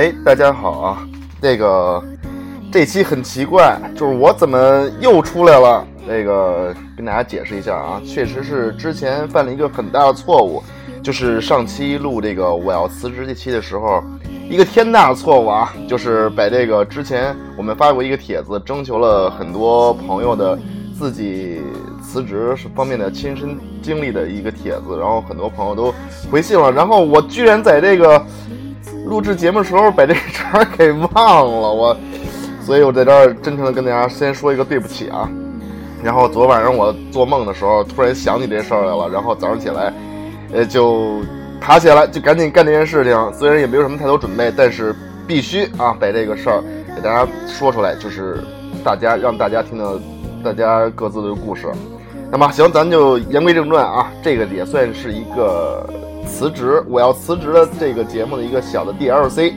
哎，大家好啊！这个这期很奇怪，就是我怎么又出来了？这个跟大家解释一下啊，确实是之前犯了一个很大的错误，就是上期录这个我要辞职这期的时候，一个天大的错误啊，就是把这个之前我们发过一个帖子，征求了很多朋友的自己辞职方面的亲身经历的一个帖子，然后很多朋友都回信了，然后我居然在这个。录制节目的时候把这茬给忘了，我，所以我在这儿真诚的跟大家先说一个对不起啊。然后昨晚上我做梦的时候，突然想起这事儿来了，然后早上起来，呃，就爬起来就赶紧干这件事情。虽然也没有什么太多准备，但是必须啊把这个事儿给大家说出来，就是大家让大家听到大家各自的故事。那么行，咱就言归正传啊，这个也算是一个。辞职，我要辞职的这个节目的一个小的 DLC，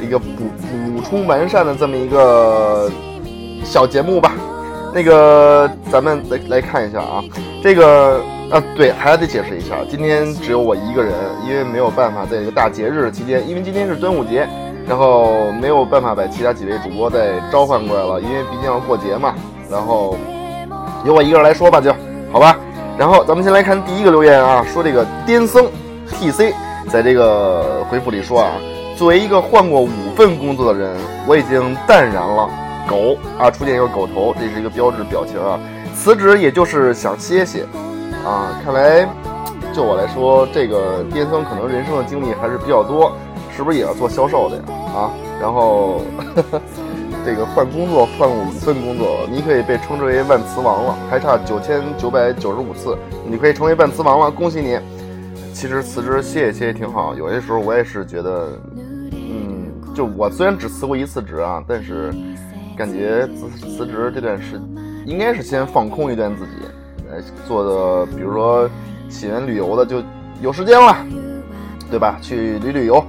一个补补充完善的这么一个小节目吧。那个，咱们来来看一下啊，这个啊，对，还得解释一下，今天只有我一个人，因为没有办法在这个大节日期间，因为今天是端午节，然后没有办法把其他几位主播再召唤过来了，因为毕竟要过节嘛。然后由我一个人来说吧，就好吧。然后咱们先来看第一个留言啊，说这个癫僧。T C 在这个回复里说啊，作为一个换过五份工作的人，我已经淡然了。狗啊，出现一个狗头，这是一个标志表情啊。辞职也就是想歇歇啊。看来就我来说，这个巅峰可能人生的经历还是比较多，是不是也要做销售的呀？啊，然后 这个换工作换五份工作，你可以被称之为万磁王了，还差九千九百九十五次，你可以成为万磁王了，恭喜你。其实辞职歇一歇也挺好。有些时候我也是觉得，嗯，就我虽然只辞过一次职啊，但是感觉辞辞职这段时应该是先放空一段自己，呃，做的比如说喜欢旅游的就有时间了，对吧？去旅旅游，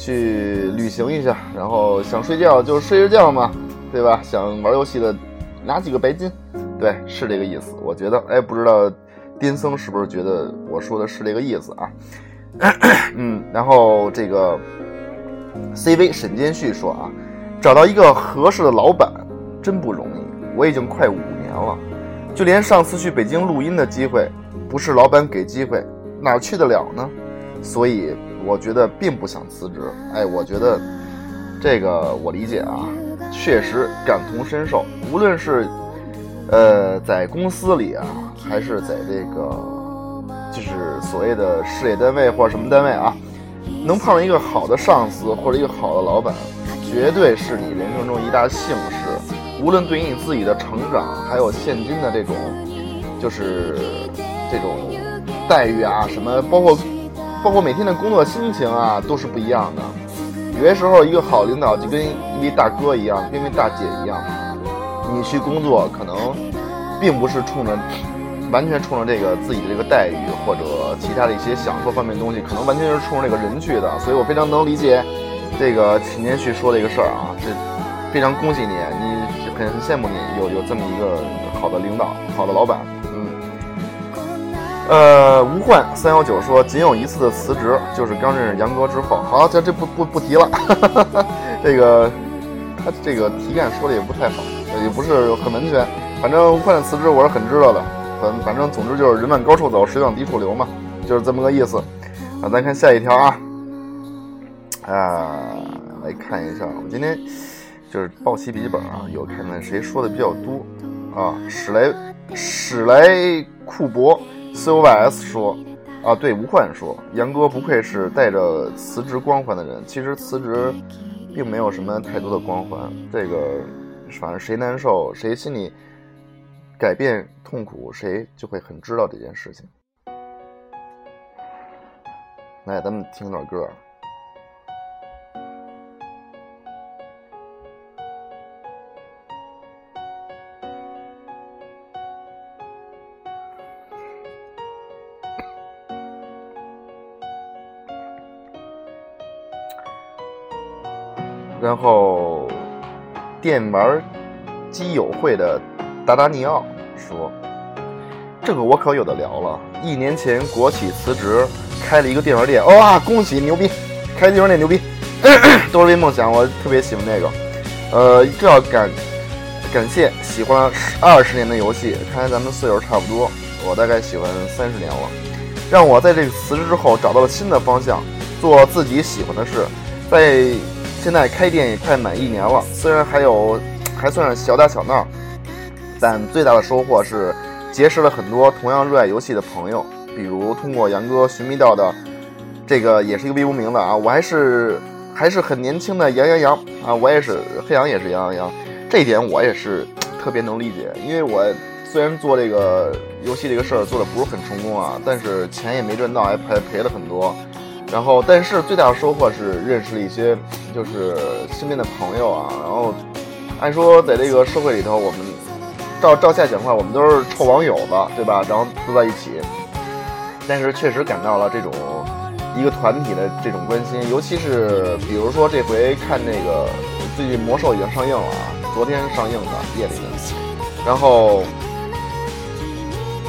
去旅行一下，然后想睡觉就睡着觉嘛，对吧？想玩游戏的拿几个白金，对，是这个意思。我觉得，哎，不知道。癫僧是不是觉得我说的是这个意思啊？嗯，然后这个 CV 沈建旭说啊，找到一个合适的老板真不容易。我已经快五年了，就连上次去北京录音的机会，不是老板给机会，哪去得了呢？所以我觉得并不想辞职。哎，我觉得这个我理解啊，确实感同身受。无论是呃，在公司里啊，还是在这个，就是所谓的事业单位或者什么单位啊，能碰上一个好的上司或者一个好的老板，绝对是你人生中一大幸事。无论对于你自己的成长，还有现今的这种，就是这种待遇啊，什么，包括包括每天的工作心情啊，都是不一样的。有些时候，一个好领导就跟一位大哥一样，跟一位大姐一样。你去工作可能并不是冲着完全冲着这个自己的这个待遇或者其他的一些享受方面东西，可能完全是冲着这个人去的。所以我非常能理解这个秦天旭说的一个事儿啊，是非常恭喜你，你很很羡慕你有有这么一个好的领导、好的老板。呃，吴焕三幺九说仅有一次的辞职，就是刚认识杨哥之后。好，这这不不不提了。哈 哈这个他这个题干说的也不太好。也不是很完全，反正快点辞职我是很知道的。反反正总之就是人往高处走，水往低处流嘛，就是这么个意思。啊，咱看下一条啊，啊，来看一下，我今天就是报期笔记本啊，有看看谁说的比较多啊。史莱史莱库博 C O Y S 说啊，对吴焕说，杨哥不愧是带着辞职光环的人。其实辞职并没有什么太多的光环，这个。反正谁难受，谁心里改变痛苦，谁就会很知道这件事情。来，咱们听段歌。后。电玩基友会的达达尼奥说：“这个我可有的聊了。一年前国企辞职，开了一个电玩店。哇，恭喜牛逼！开电玩店牛逼！都是为梦想，我特别喜欢那个。呃，这要感感谢喜欢二十年的游戏，看来咱们岁数差不多。我大概喜欢三十年了，让我在这个辞职之后找到了新的方向，做自己喜欢的事。在现在开店也快满一年了，虽然还有还算是小打小闹，但最大的收获是结识了很多同样热爱游戏的朋友。比如通过杨哥寻觅到的这个也是一个微无名的啊，我还是还是很年轻的杨洋洋啊，我也是黑羊也是杨洋洋，这一点我也是特别能理解，因为我虽然做这个游戏这个事儿做的不是很成功啊，但是钱也没赚到，还赔赔了很多。然后，但是最大的收获是认识了一些就是身边的朋友啊。然后，按说在这个社会里头，我们照照下讲话，我们都是臭网友子，对吧？然后都在一起。但是确实感到了这种一个团体的这种关心，尤其是比如说这回看那个最近魔兽已经上映了啊，昨天上映的夜里的，然后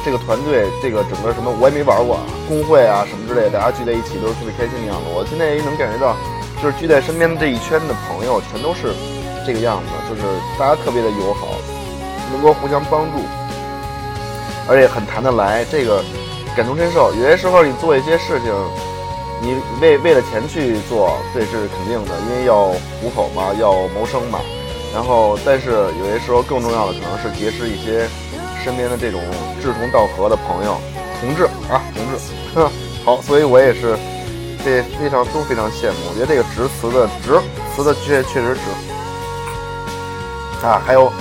这个团队这个整个什么我也没玩过，工会啊什么之类的，大家聚在一起都是特别开心的样子。我现在也能感觉到，就是聚在身边的这一圈的朋友全都是这个样子，就是大家特别的友好，能够互相帮助，而且很谈得来，这个。感同身受，有些时候你做一些事情，你为为了钱去做，这是肯定的，因为要糊口嘛，要谋生嘛。然后，但是有些时候更重要的可能是结识一些身边的这种志同道合的朋友、同志啊，同志。好，所以我也是这非常都非常羡慕。我觉得这个值词的值词的确确实值啊。还有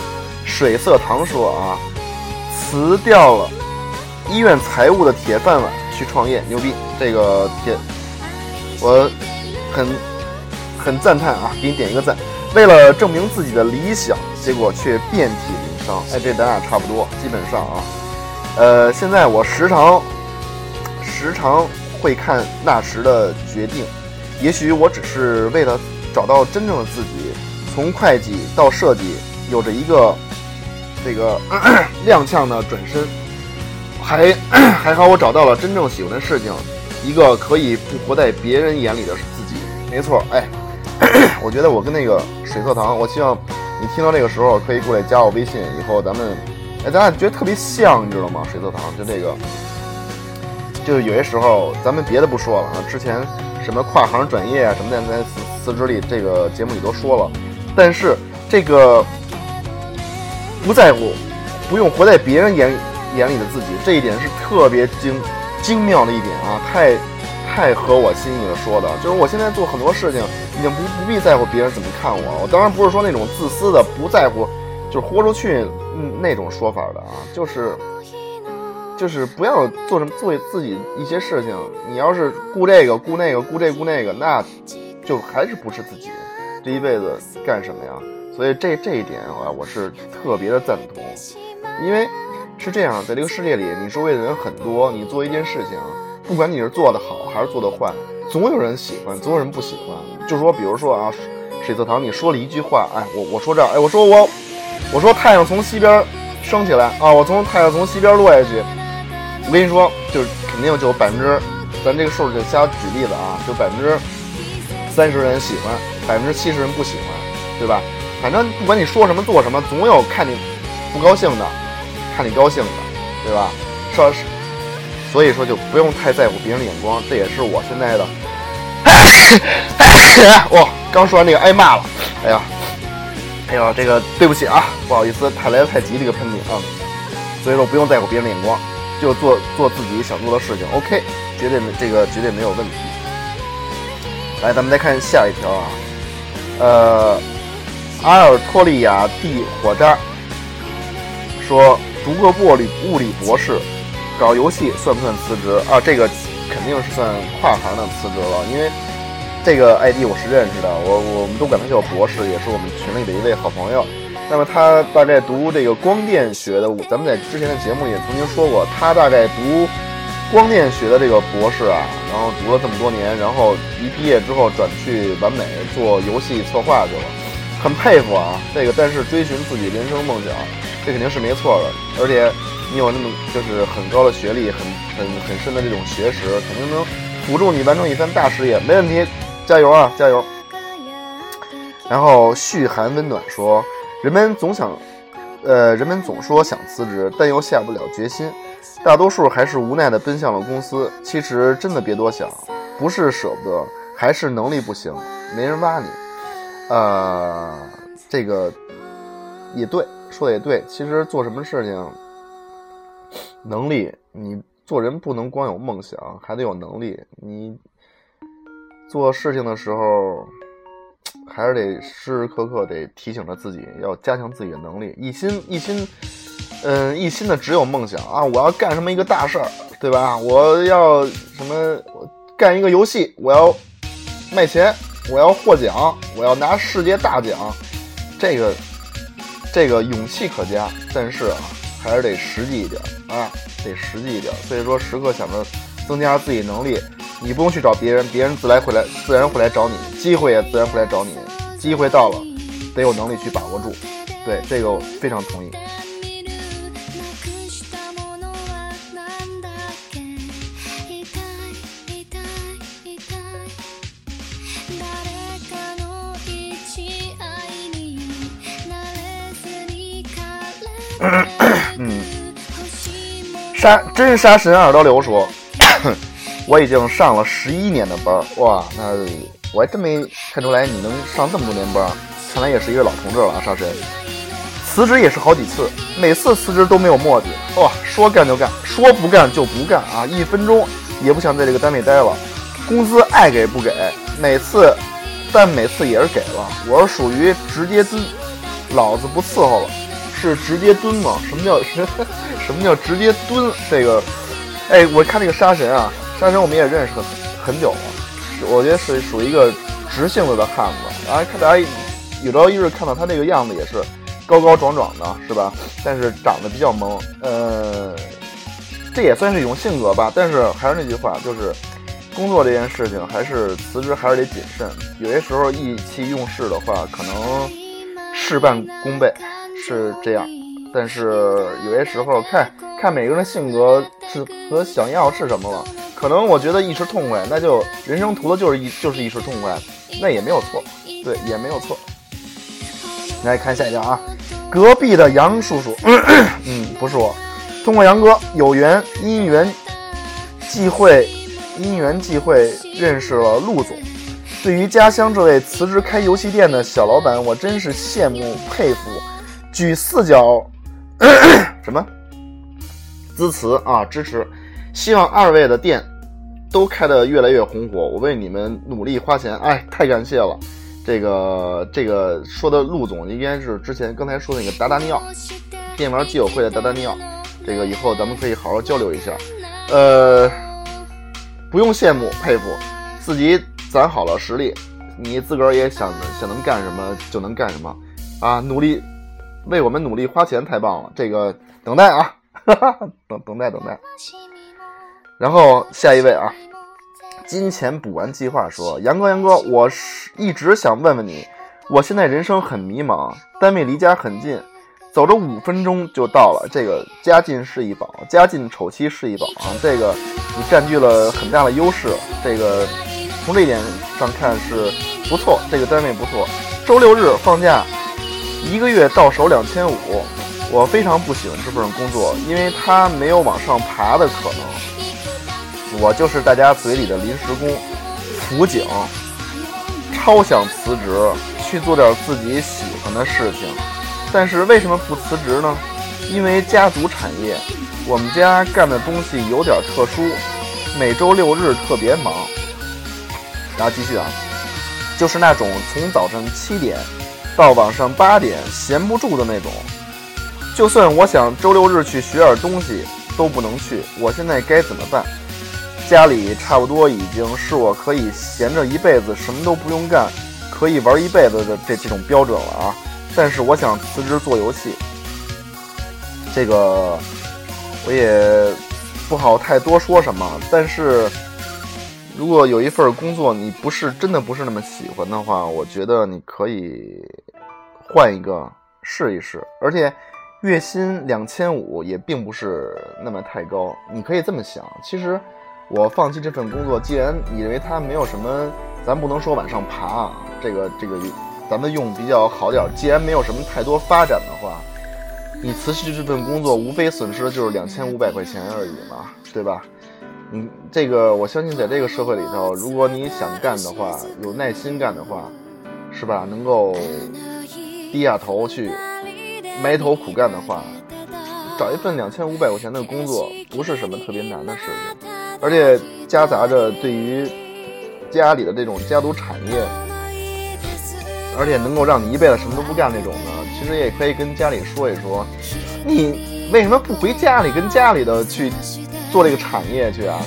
水色堂说啊，辞掉了。医院财务的铁饭碗去创业，牛逼！这个铁，我很很赞叹啊，给你点一个赞。为了证明自己的理想，结果却遍体鳞伤。哎，这咱俩差不多，基本上啊。呃，现在我时常时常会看那时的决定，也许我只是为了找到真正的自己，从会计到设计，有着一个这个 踉跄的转身。还 还好，我找到了真正喜欢的事情，一个可以不活在别人眼里的自己。没错，哎，我觉得我跟那个水色堂，我希望你听到这个时候可以过来加我微信，以后咱们，哎，咱俩觉得特别像，你知道吗？水色堂就这个，就是有些时候咱们别的不说了啊，之前什么跨行转业啊什么的，在辞辞职里这个节目里都说了，但是这个不在乎，不用活在别人眼。眼里的自己，这一点是特别精精妙的一点啊，太太合我心意了。说的就是我现在做很多事情，已经不不必在乎别人怎么看我。我当然不是说那种自私的不在乎，就是豁出去那种说法的啊，就是就是不要做什么做自己一些事情。你要是顾这个顾那个顾这顾那个，那就还是不是自己。这一辈子干什么呀？所以这这一点啊，我是特别的赞同，因为。是这样，在这个世界里，你周围的人很多，你做一件事情，不管你是做的好还是做的坏，总有人喜欢，总有人不喜欢。就说，比如说啊，水色堂，你说了一句话，哎，我我说这儿，哎，我说我，我说太阳从西边升起来啊，我从太阳从西边落下去。我跟你说，就是肯定就百分之，咱这个数就瞎举例子啊，就百分之三十人喜欢，百分之七十人不喜欢，对吧？反正不管你说什么做什么，总有看你不高兴的。看你高兴的，对吧？说，所以说就不用太在乎别人的眼光，这也是我现在的。哇，刚说完这个挨骂了，哎呀，哎呀，这个对不起啊，不好意思，太来的太急这个喷嚏啊。所以说不用在乎别人的眼光，就做做自己想做的事情，OK，绝对没这个绝对没有问题。来，咱们再看下一条啊，呃，阿尔托利亚蒂火扎说。读个物理物理博士，搞游戏算不算辞职啊？这个肯定是算跨行的辞职了，因为这个 ID 我是认识的，我我们都管他叫博士，也是我们群里的一位好朋友。那么他大概读这个光电学的，咱们在之前的节目也曾经说过，他大概读光电学的这个博士啊，然后读了这么多年，然后一毕业之后转去完美做游戏策划去了，很佩服啊！这个但是追寻自己人生梦想。这肯定是没错的，而且你有那么就是很高的学历，很很很深的这种学识，肯定能辅助你完成一番大事业，没问题，加油啊，加油！然后嘘寒问暖说，人们总想，呃，人们总说想辞职，但又下不了决心，大多数还是无奈的奔向了公司。其实真的别多想，不是舍不得，还是能力不行，没人挖你。呃，这个也对，说的也对。其实做什么事情，能力，你做人不能光有梦想，还得有能力。你做事情的时候。还是得时时刻刻得提醒着自己，要加强自己的能力。一心一心，嗯，一心的只有梦想啊！我要干什么一个大事儿，对吧？我要什么？干一个游戏，我要卖钱，我要获奖，我要拿世界大奖。这个这个勇气可嘉，但是啊，还是得实际一点啊，得实际一点。所以说，时刻想着增加自己能力。你不用去找别人，别人自来会来，自然会来找你，机会也自然会来找你。机会到了，得有能力去把握住。对，这个我非常同意。杀真杀神二刀流说。我已经上了十一年的班儿，哇，那我还真没看出来你能上这么多年班儿，看来也是一个老同志了啊，杀神。辞职也是好几次，每次辞职都没有墨迹，哇，说干就干，说不干就不干啊，一分钟也不想在这个单位待了，工资爱给不给，每次，但每次也是给了，我是属于直接蹲，老子不伺候了，是直接蹲吗？什么叫 什么叫直接蹲？这个，哎，我看那个杀神啊。杀神我们也认识很很久了，我觉得是属于一个直性子的汉子。然后看大家有朝一日看到他这个样子，也是高高壮壮的，是吧？但是长得比较萌，呃，这也算是一种性格吧。但是还是那句话，就是工作这件事情，还是辞职还是得谨慎。有些时候意气用事的话，可能事半功倍，是这样。但是有些时候看看每个人的性格是和想要是什么了。可能我觉得一时痛快，那就人生图的就是一就是一时痛快，那也没有错，对，也没有错。来看下一条啊，隔壁的杨叔叔，嗯，不是我，通过杨哥有缘因缘际会，因缘际会认识了陆总。对于家乡这位辞职开游戏店的小老板，我真是羡慕佩服，举四角 什么？支持啊，支持，希望二位的店。都开得越来越红火，我为你们努力花钱，哎，太感谢了。这个这个说的陆总应该是之前刚才说那个达达尼奥电玩基友会的达达尼奥，这个以后咱们可以好好交流一下。呃，不用羡慕佩服，自己攒好了实力，你自个儿也想想能干什么就能干什么啊！努力为我们努力花钱，太棒了。这个等待啊，等等待等待。然后下一位啊，金钱补完计划说：“杨哥，杨哥，我是一直想问问你，我现在人生很迷茫，单位离家很近，走着五分钟就到了。这个家近是一宝，家近丑妻是一宝啊。这个你占据了很大的优势，这个从这一点上看是不错，这个单位不错。周六日放假，一个月到手两千五，我非常不喜欢这份工作，因为它没有往上爬的可能。”我就是大家嘴里的临时工，辅警，超想辞职去做点自己喜欢的事情，但是为什么不辞职呢？因为家族产业，我们家干的东西有点特殊，每周六日特别忙。然后继续啊，就是那种从早上七点到晚上八点闲不住的那种，就算我想周六日去学点东西都不能去，我现在该怎么办？家里差不多已经是我可以闲着一辈子什么都不用干，可以玩一辈子的这这种标准了啊！但是我想辞职做游戏，这个我也不好太多说什么。但是如果有一份工作你不是真的不是那么喜欢的话，我觉得你可以换一个试一试。而且月薪两千五也并不是那么太高，你可以这么想，其实。我放弃这份工作，既然你认为它没有什么，咱不能说往上爬啊，这个这个咱们用比较好点。既然没有什么太多发展的话，你辞去这份工作，无非损失的就是两千五百块钱而已嘛，对吧？你这个，我相信在这个社会里头，如果你想干的话，有耐心干的话，是吧？能够低下头去埋头苦干的话，找一份两千五百块钱的工作，不是什么特别难的事情。而且夹杂着对于家里的这种家族产业，而且能够让你一辈子什么都不干那种的，其实也可以跟家里说一说，你为什么不回家里跟家里的去？做这个产业去啊，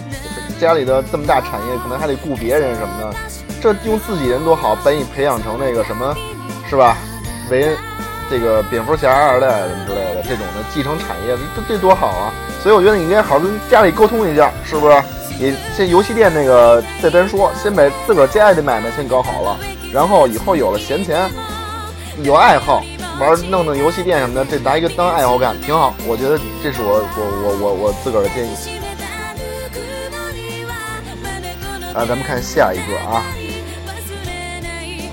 家里的这么大产业，可能还得雇别人什么的，这用自己人多好，把你培养成那个什么，是吧？为这个蝙蝠侠二代什么之类的这种的继承产业，这这多好啊！所以我觉得你应该好好跟家里沟通一下，是不是？你先游戏店那个再单说，先把自个儿家里的买卖先搞好了，然后以后有了闲钱，有爱好。玩弄弄游戏店什么的，这拿一个当爱好干挺好。我觉得这是我我我我我自个儿的建议。啊，咱们看下一个啊。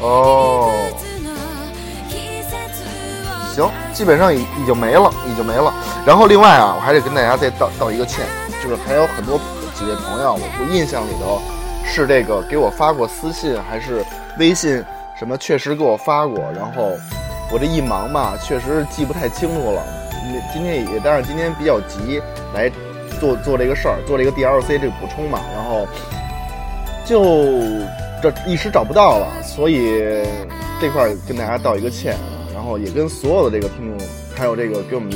哦，行，基本上已已经没了，已经没了。然后另外啊，我还得跟大家再道道一个歉，就是还有很多几位朋友，我我印象里头是这个给我发过私信还是微信什么，确实给我发过，然后。我这一忙嘛，确实记不太清楚了。那今天也，但是今天比较急，来做做这个事儿，做这个 DLC 这个补充嘛。然后就这一时找不到了，所以这块儿跟大家道一个歉啊。然后也跟所有的这个听众，还有这个给我们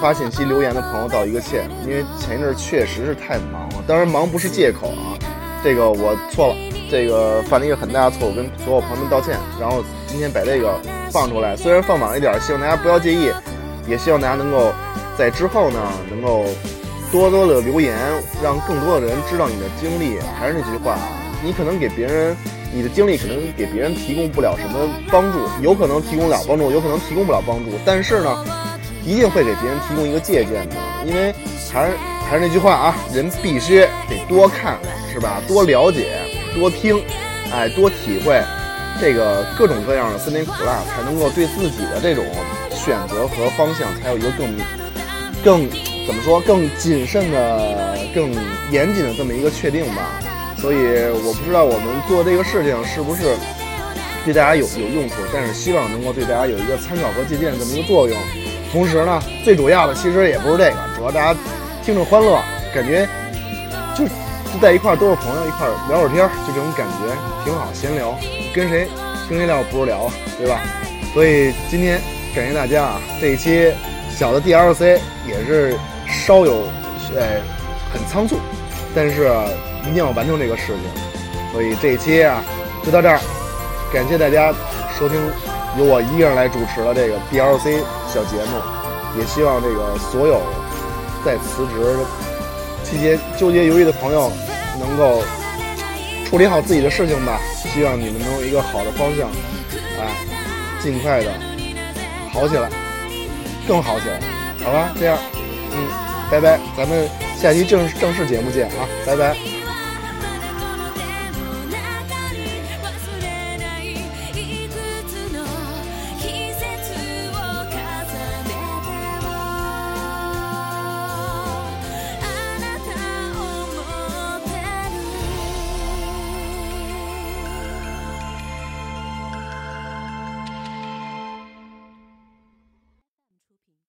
发信息留言的朋友道一个歉，因为前一阵确实是太忙了。当然忙不是借口啊，这个我错了，这个犯了一个很大的错误，跟所有朋友们道歉。然后今天把这个。放出来，虽然放晚了一点，希望大家不要介意，也希望大家能够在之后呢，能够多多的留言，让更多的人知道你的经历。还是那句话，你可能给别人，你的经历可能给别人提供不了什么帮助，有可能提供了帮助，有可能提供不了帮助，但是呢，一定会给别人提供一个借鉴的。因为还是还是那句话啊，人必须得多看，是吧？多了解，多听，哎，多体会。这个各种各样的酸甜苦辣，才能够对自己的这种选择和方向，才有一个更更怎么说更谨慎的、更严谨的这么一个确定吧。所以我不知道我们做这个事情是不是对大家有有用处，但是希望能够对大家有一个参考和借鉴这么一个作用。同时呢，最主要的其实也不是这个，主要大家听着欢乐，感觉就就在一块儿都是朋友，一块儿聊会儿天儿，就这种感觉挺好，闲聊。跟谁跟谁聊不如聊啊，对吧？所以今天感谢大家啊！这一期小的 DLC 也是稍有呃很仓促，但是一定要完成这个事情。所以这一期啊就到这儿，感谢大家收听由我一个人来主持的这个 DLC 小节目，也希望这个所有在辞职期间纠结犹豫的朋友能够。处理好自己的事情吧，希望你们能有一个好的方向，哎，尽快的好起来，更好起来，好吧？这样，嗯，拜拜，咱们下期正正式节目见啊，拜拜。